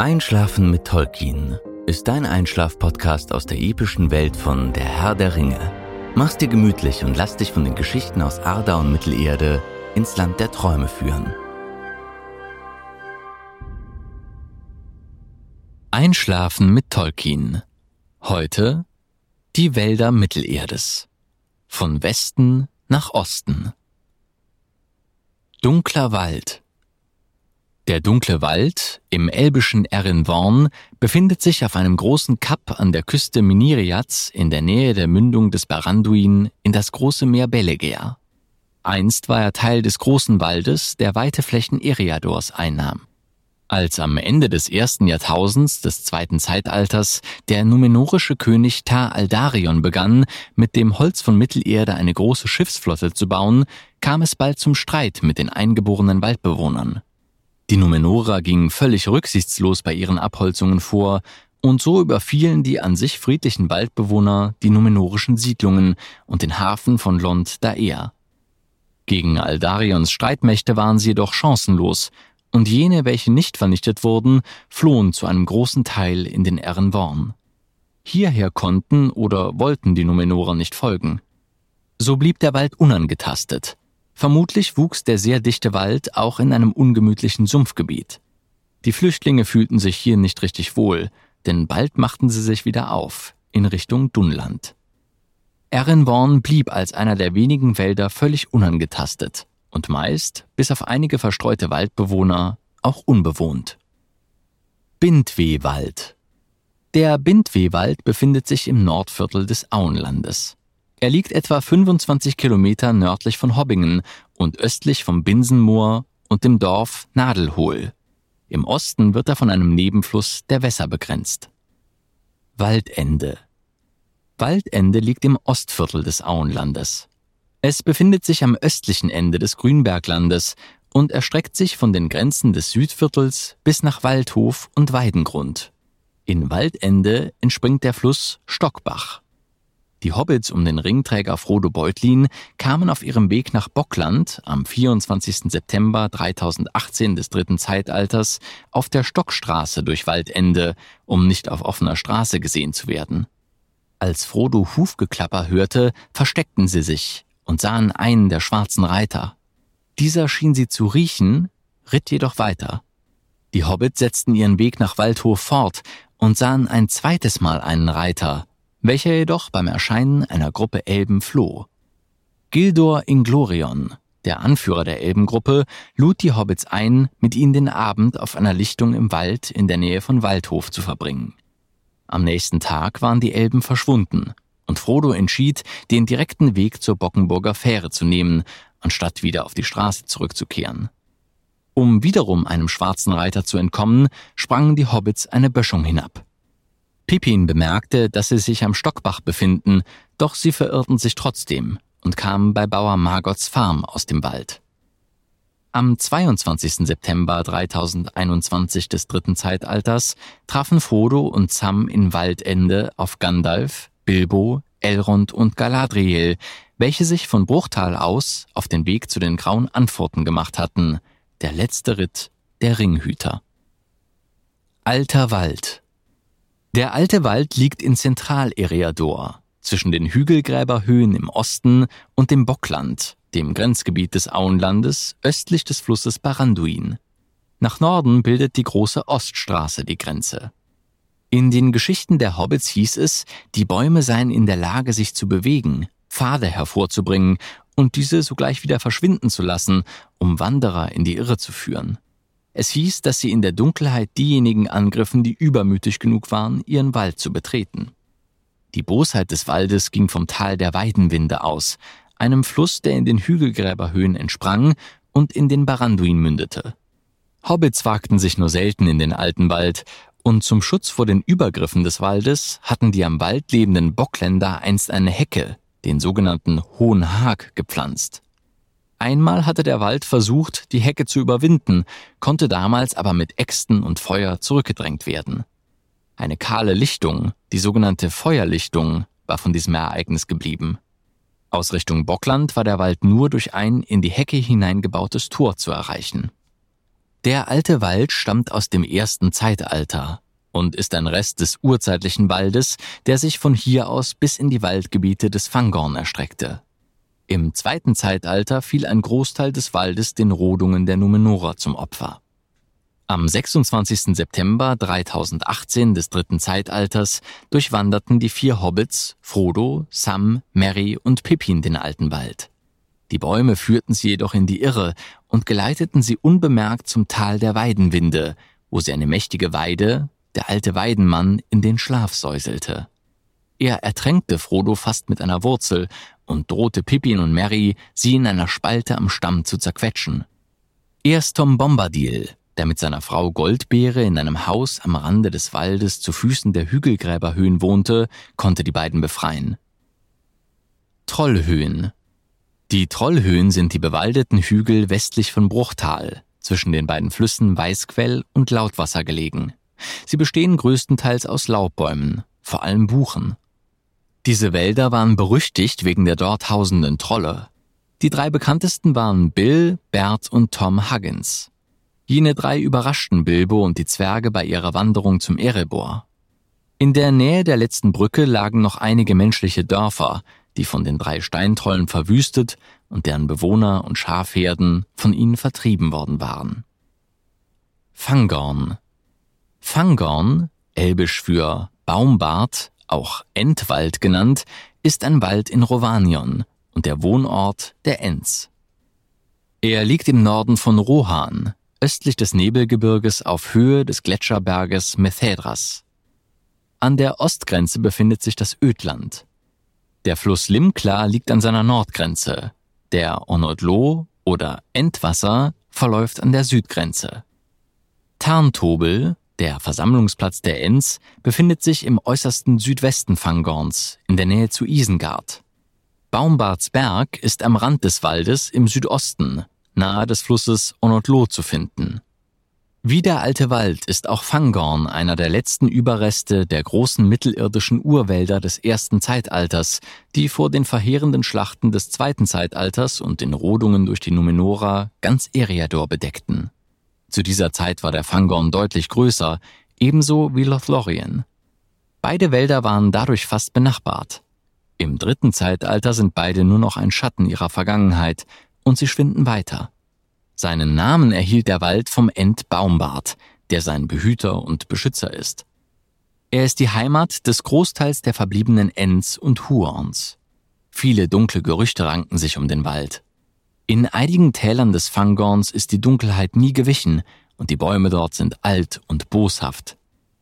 Einschlafen mit Tolkien ist dein Einschlaf-Podcast aus der epischen Welt von Der Herr der Ringe. Mach's dir gemütlich und lass dich von den Geschichten aus Arda und Mittelerde ins Land der Träume führen. Einschlafen mit Tolkien. Heute die Wälder Mittelerdes. Von Westen nach Osten. Dunkler Wald. Der dunkle Wald im elbischen Erinvorn befindet sich auf einem großen Kap an der Küste Miniriats in der Nähe der Mündung des Baranduin in das große Meer Belegea. Einst war er Teil des großen Waldes, der weite Flächen Eriadors einnahm. Als am Ende des ersten Jahrtausends des zweiten Zeitalters der numenorische König Ta Aldarion begann, mit dem Holz von Mittelerde eine große Schiffsflotte zu bauen, kam es bald zum Streit mit den eingeborenen Waldbewohnern. Die Numenorer gingen völlig rücksichtslos bei ihren Abholzungen vor, und so überfielen die an sich friedlichen Waldbewohner die numenorischen Siedlungen und den Hafen von Lond Daer. Gegen Aldarions Streitmächte waren sie jedoch chancenlos, und jene, welche nicht vernichtet wurden, flohen zu einem großen Teil in den Ehrenworn. Hierher konnten oder wollten die Numenorer nicht folgen. So blieb der Wald unangetastet, Vermutlich wuchs der sehr dichte Wald auch in einem ungemütlichen Sumpfgebiet. Die Flüchtlinge fühlten sich hier nicht richtig wohl, denn bald machten sie sich wieder auf, in Richtung Dunland. Ehrenborn blieb als einer der wenigen Wälder völlig unangetastet und meist, bis auf einige verstreute Waldbewohner, auch unbewohnt. Bindwehwald Der Bindwehwald befindet sich im Nordviertel des Auenlandes. Er liegt etwa 25 Kilometer nördlich von Hobbingen und östlich vom Binsenmoor und dem Dorf Nadelhohl. Im Osten wird er von einem Nebenfluss der Wässer begrenzt. Waldende Waldende liegt im Ostviertel des Auenlandes. Es befindet sich am östlichen Ende des Grünberglandes und erstreckt sich von den Grenzen des Südviertels bis nach Waldhof und Weidengrund. In Waldende entspringt der Fluss Stockbach. Die Hobbits um den Ringträger Frodo Beutlin kamen auf ihrem Weg nach Bockland am 24. September 3018 des dritten Zeitalters auf der Stockstraße durch Waldende, um nicht auf offener Straße gesehen zu werden. Als Frodo Hufgeklapper hörte, versteckten sie sich und sahen einen der schwarzen Reiter. Dieser schien sie zu riechen, ritt jedoch weiter. Die Hobbits setzten ihren Weg nach Waldhof fort und sahen ein zweites Mal einen Reiter, welcher jedoch beim Erscheinen einer Gruppe Elben floh. Gildor Inglorion, der Anführer der Elbengruppe, lud die Hobbits ein, mit ihnen den Abend auf einer Lichtung im Wald in der Nähe von Waldhof zu verbringen. Am nächsten Tag waren die Elben verschwunden, und Frodo entschied, den direkten Weg zur Bockenburger Fähre zu nehmen, anstatt wieder auf die Straße zurückzukehren. Um wiederum einem schwarzen Reiter zu entkommen, sprangen die Hobbits eine Böschung hinab. Pippin bemerkte, dass sie sich am Stockbach befinden, doch sie verirrten sich trotzdem und kamen bei Bauer Margots Farm aus dem Wald. Am 22. September 3021 des dritten Zeitalters trafen Frodo und Sam in Waldende auf Gandalf, Bilbo, Elrond und Galadriel, welche sich von Bruchtal aus auf den Weg zu den Grauen Antworten gemacht hatten, der letzte Ritt der Ringhüter. Alter Wald der alte Wald liegt in Zentralereador, zwischen den Hügelgräberhöhen im Osten und dem Bockland, dem Grenzgebiet des Auenlandes östlich des Flusses Baranduin. Nach Norden bildet die große Oststraße die Grenze. In den Geschichten der Hobbits hieß es, die Bäume seien in der Lage, sich zu bewegen, Pfade hervorzubringen und diese sogleich wieder verschwinden zu lassen, um Wanderer in die Irre zu führen. Es hieß, dass sie in der Dunkelheit diejenigen angriffen, die übermütig genug waren, ihren Wald zu betreten. Die Bosheit des Waldes ging vom Tal der Weidenwinde aus, einem Fluss, der in den Hügelgräberhöhen entsprang und in den Baranduin mündete. Hobbits wagten sich nur selten in den alten Wald, und zum Schutz vor den Übergriffen des Waldes hatten die am Wald lebenden Bockländer einst eine Hecke, den sogenannten Hohen Hag, gepflanzt. Einmal hatte der Wald versucht, die Hecke zu überwinden, konnte damals aber mit Äxten und Feuer zurückgedrängt werden. Eine kahle Lichtung, die sogenannte Feuerlichtung, war von diesem Ereignis geblieben. Aus Richtung Bockland war der Wald nur durch ein in die Hecke hineingebautes Tor zu erreichen. Der alte Wald stammt aus dem ersten Zeitalter und ist ein Rest des urzeitlichen Waldes, der sich von hier aus bis in die Waldgebiete des Fangorn erstreckte. Im zweiten Zeitalter fiel ein Großteil des Waldes den Rodungen der Numenorer zum Opfer. Am 26. September 3018 des dritten Zeitalters durchwanderten die vier Hobbits Frodo, Sam, Merry und Pippin den alten Wald. Die Bäume führten sie jedoch in die Irre und geleiteten sie unbemerkt zum Tal der Weidenwinde, wo sie eine mächtige Weide, der alte Weidenmann, in den Schlaf säuselte. Er ertränkte Frodo fast mit einer Wurzel und drohte Pippin und Merry, sie in einer Spalte am Stamm zu zerquetschen. Erst Tom Bombadil, der mit seiner Frau Goldbeere in einem Haus am Rande des Waldes zu Füßen der Hügelgräberhöhen wohnte, konnte die beiden befreien. Trollhöhen Die Trollhöhen sind die bewaldeten Hügel westlich von Bruchtal, zwischen den beiden Flüssen Weißquell und Lautwasser gelegen. Sie bestehen größtenteils aus Laubbäumen, vor allem Buchen. Diese Wälder waren berüchtigt wegen der dort hausenden Trolle. Die drei bekanntesten waren Bill, Bert und Tom Huggins. Jene drei überraschten Bilbo und die Zwerge bei ihrer Wanderung zum Erebor. In der Nähe der letzten Brücke lagen noch einige menschliche Dörfer, die von den drei Steintrollen verwüstet und deren Bewohner und Schafherden von ihnen vertrieben worden waren. Fangorn Fangorn, elbisch für Baumbart, auch Entwald genannt, ist ein Wald in Rovanion und der Wohnort der Ents. Er liegt im Norden von Rohan, östlich des Nebelgebirges auf Höhe des Gletscherberges Methedras. An der Ostgrenze befindet sich das Ödland. Der Fluss Limkla liegt an seiner Nordgrenze. Der Onodlo oder Entwasser verläuft an der Südgrenze. Tarntobel, der Versammlungsplatz der Enns, befindet sich im äußersten Südwesten Fangorns, in der Nähe zu Isengard. Baumbartsberg ist am Rand des Waldes im Südosten, nahe des Flusses Onotlo zu finden. Wie der alte Wald ist auch Fangorn einer der letzten Überreste der großen mittelirdischen Urwälder des ersten Zeitalters, die vor den verheerenden Schlachten des zweiten Zeitalters und den Rodungen durch die Numenora ganz Eriador bedeckten. Zu dieser Zeit war der Fangorn deutlich größer, ebenso wie Lothlorien. Beide Wälder waren dadurch fast benachbart. Im dritten Zeitalter sind beide nur noch ein Schatten ihrer Vergangenheit, und sie schwinden weiter. Seinen Namen erhielt der Wald vom Ent Baumbart, der sein Behüter und Beschützer ist. Er ist die Heimat des Großteils der verbliebenen Ents und Huorns. Viele dunkle Gerüchte ranken sich um den Wald. In einigen Tälern des Fangorns ist die Dunkelheit nie gewichen und die Bäume dort sind alt und boshaft.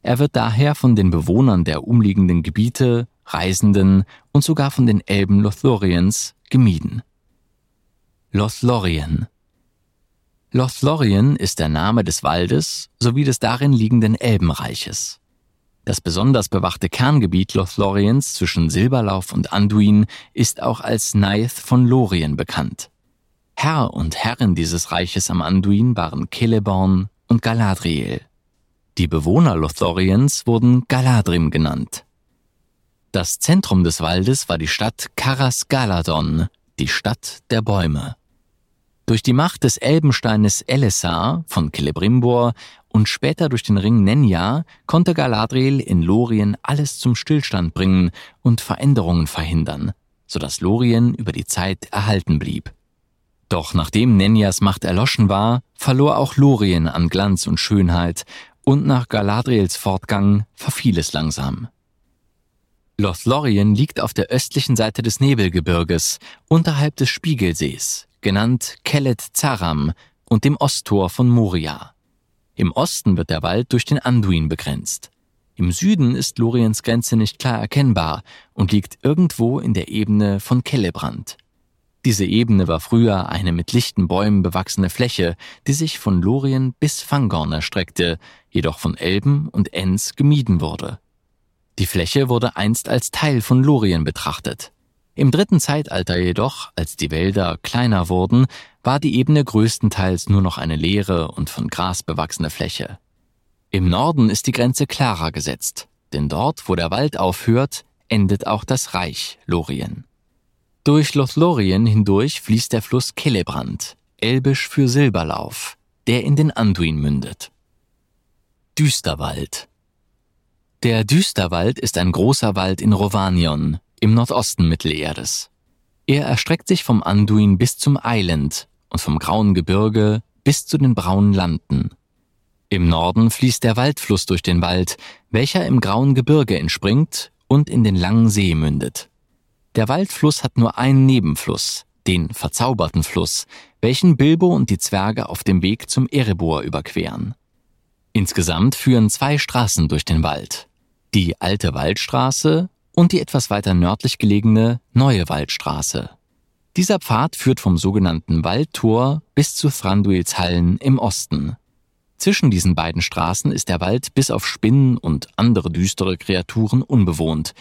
Er wird daher von den Bewohnern der umliegenden Gebiete, Reisenden und sogar von den Elben Lothoriens gemieden. Lothlorien. Lothlorien ist der Name des Waldes sowie des darin liegenden Elbenreiches. Das besonders bewachte Kerngebiet Lothloriens zwischen Silberlauf und Anduin ist auch als Naith von Lorien bekannt. Herr und Herrin dieses Reiches am Anduin waren Celeborn und Galadriel. Die Bewohner Lothloriens wurden Galadrim genannt. Das Zentrum des Waldes war die Stadt Karas Galadon, die Stadt der Bäume. Durch die Macht des Elbensteines Elessar von Celebrimbor und später durch den Ring Nenya konnte Galadriel in Lorien alles zum Stillstand bringen und Veränderungen verhindern, sodass Lorien über die Zeit erhalten blieb. Doch nachdem Nenyas Macht erloschen war, verlor auch Lorien an Glanz und Schönheit und nach Galadriels Fortgang verfiel es langsam. Lothlorien liegt auf der östlichen Seite des Nebelgebirges, unterhalb des Spiegelsees, genannt Kellet Zaram und dem Osttor von Moria. Im Osten wird der Wald durch den Anduin begrenzt. Im Süden ist Loriens Grenze nicht klar erkennbar und liegt irgendwo in der Ebene von Kellebrand. Diese Ebene war früher eine mit lichten Bäumen bewachsene Fläche, die sich von Lorien bis Fangorn erstreckte, jedoch von Elben und Enns gemieden wurde. Die Fläche wurde einst als Teil von Lorien betrachtet. Im dritten Zeitalter jedoch, als die Wälder kleiner wurden, war die Ebene größtenteils nur noch eine leere und von Gras bewachsene Fläche. Im Norden ist die Grenze klarer gesetzt, denn dort, wo der Wald aufhört, endet auch das Reich Lorien. Durch Lothlorien hindurch fließt der Fluss Killebrand, elbisch für Silberlauf, der in den Anduin mündet. Düsterwald Der Düsterwald ist ein großer Wald in Rovanion, im Nordosten Mittelerdes. Er erstreckt sich vom Anduin bis zum Island und vom Grauen Gebirge bis zu den Braunen Landen. Im Norden fließt der Waldfluss durch den Wald, welcher im Grauen Gebirge entspringt und in den langen See mündet. Der Waldfluss hat nur einen Nebenfluss, den verzauberten Fluss, welchen Bilbo und die Zwerge auf dem Weg zum Erebor überqueren. Insgesamt führen zwei Straßen durch den Wald. Die alte Waldstraße und die etwas weiter nördlich gelegene Neue Waldstraße. Dieser Pfad führt vom sogenannten Waldtor bis zu Thranduils Hallen im Osten. Zwischen diesen beiden Straßen ist der Wald bis auf Spinnen und andere düstere Kreaturen unbewohnt,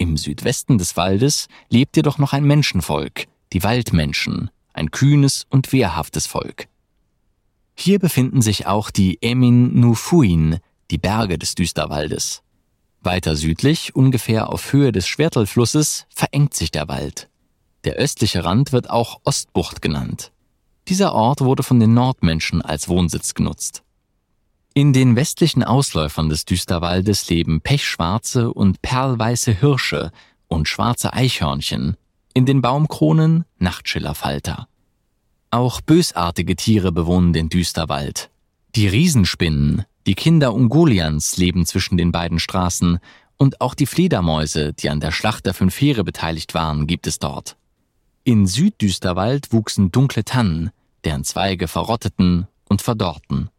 im Südwesten des Waldes lebt jedoch noch ein Menschenvolk, die Waldmenschen, ein kühnes und wehrhaftes Volk. Hier befinden sich auch die Emin Nufuin, die Berge des Düsterwaldes. Weiter südlich, ungefähr auf Höhe des Schwertelflusses, verengt sich der Wald. Der östliche Rand wird auch Ostbucht genannt. Dieser Ort wurde von den Nordmenschen als Wohnsitz genutzt. In den westlichen Ausläufern des Düsterwaldes leben pechschwarze und perlweiße Hirsche und schwarze Eichhörnchen, in den Baumkronen Nachtschillerfalter. Auch bösartige Tiere bewohnen den Düsterwald. Die Riesenspinnen, die Kinder Ungolians leben zwischen den beiden Straßen und auch die Fledermäuse, die an der Schlacht der fünf Heere beteiligt waren, gibt es dort. In Süddüsterwald wuchsen dunkle Tannen, deren Zweige verrotteten und verdorrten.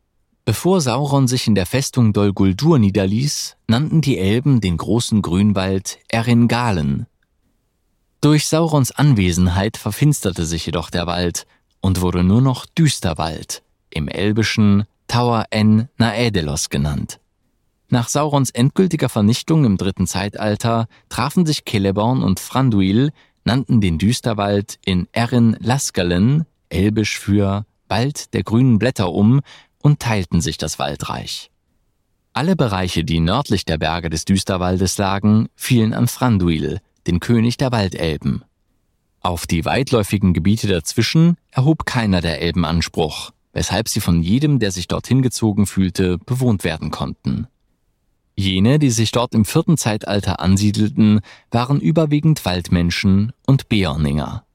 Bevor Sauron sich in der Festung Dol Guldur niederließ, nannten die Elben den großen Grünwald Eringalen. Durch Saurons Anwesenheit verfinsterte sich jedoch der Wald und wurde nur noch Düsterwald, im Elbischen Tower en Naedelos genannt. Nach Saurons endgültiger Vernichtung im dritten Zeitalter trafen sich Celeborn und Thranduil, nannten den Düsterwald in Erin Laskalen, elbisch für Wald der grünen Blätter um und teilten sich das Waldreich. Alle Bereiche, die nördlich der Berge des Düsterwaldes lagen, fielen an Thranduil, den König der Waldelben. Auf die weitläufigen Gebiete dazwischen erhob keiner der Elben Anspruch, weshalb sie von jedem, der sich dorthin gezogen fühlte, bewohnt werden konnten. Jene, die sich dort im vierten Zeitalter ansiedelten, waren überwiegend Waldmenschen und Beorninger.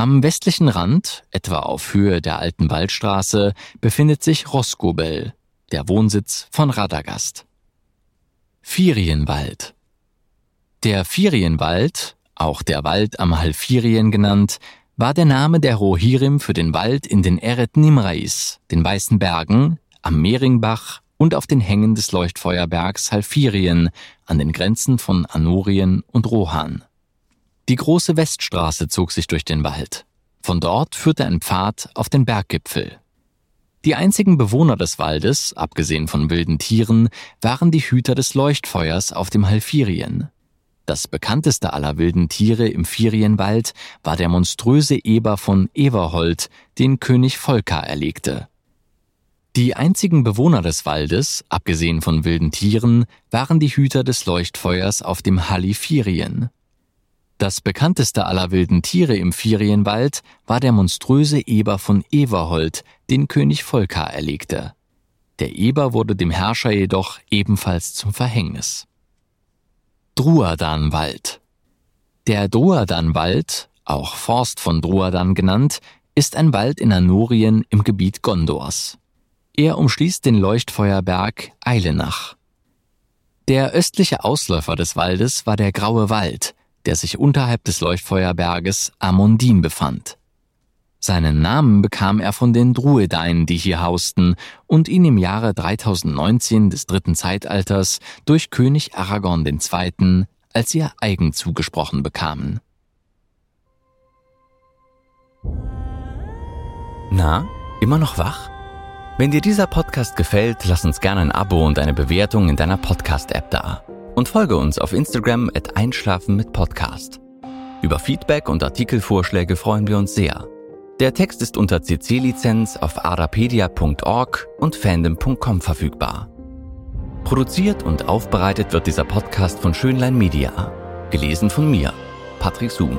Am westlichen Rand, etwa auf Höhe der alten Waldstraße, befindet sich Roskobel, der Wohnsitz von Radagast. Firienwald Der Firienwald, auch der Wald am Halfirien genannt, war der Name der Rohirrim für den Wald in den Eret Nimrais, den Weißen Bergen, am Mehringbach und auf den Hängen des Leuchtfeuerbergs Halfirien an den Grenzen von Anorien und Rohan. Die große Weststraße zog sich durch den Wald. Von dort führte ein Pfad auf den Berggipfel. Die einzigen Bewohner des Waldes, abgesehen von wilden Tieren, waren die Hüter des Leuchtfeuers auf dem Halfirien. Das bekannteste aller wilden Tiere im Firienwald war der monströse Eber von Everhold, den König Volker erlegte. Die einzigen Bewohner des Waldes, abgesehen von wilden Tieren, waren die Hüter des Leuchtfeuers auf dem Halifirien. Das bekannteste aller wilden Tiere im Ferienwald war der monströse Eber von Everhold, den König Volker erlegte. Der Eber wurde dem Herrscher jedoch ebenfalls zum Verhängnis. Druadanwald Der Druadanwald, auch Forst von Druadan genannt, ist ein Wald in Anorien im Gebiet Gondors. Er umschließt den Leuchtfeuerberg Eilenach. Der östliche Ausläufer des Waldes war der Graue Wald, der sich unterhalb des Leuchtfeuerberges Amundin befand. Seinen Namen bekam er von den Druedein, die hier hausten und ihn im Jahre 3019 des dritten Zeitalters durch König Aragorn II. als ihr eigen zugesprochen bekamen. Na, immer noch wach? Wenn dir dieser Podcast gefällt, lass uns gerne ein Abo und eine Bewertung in deiner Podcast-App da. Und folge uns auf Instagram at Einschlafen mit Podcast. Über Feedback und Artikelvorschläge freuen wir uns sehr. Der Text ist unter CC-Lizenz auf arapedia.org und fandom.com verfügbar. Produziert und aufbereitet wird dieser Podcast von Schönlein Media. Gelesen von mir, Patrick Zoom.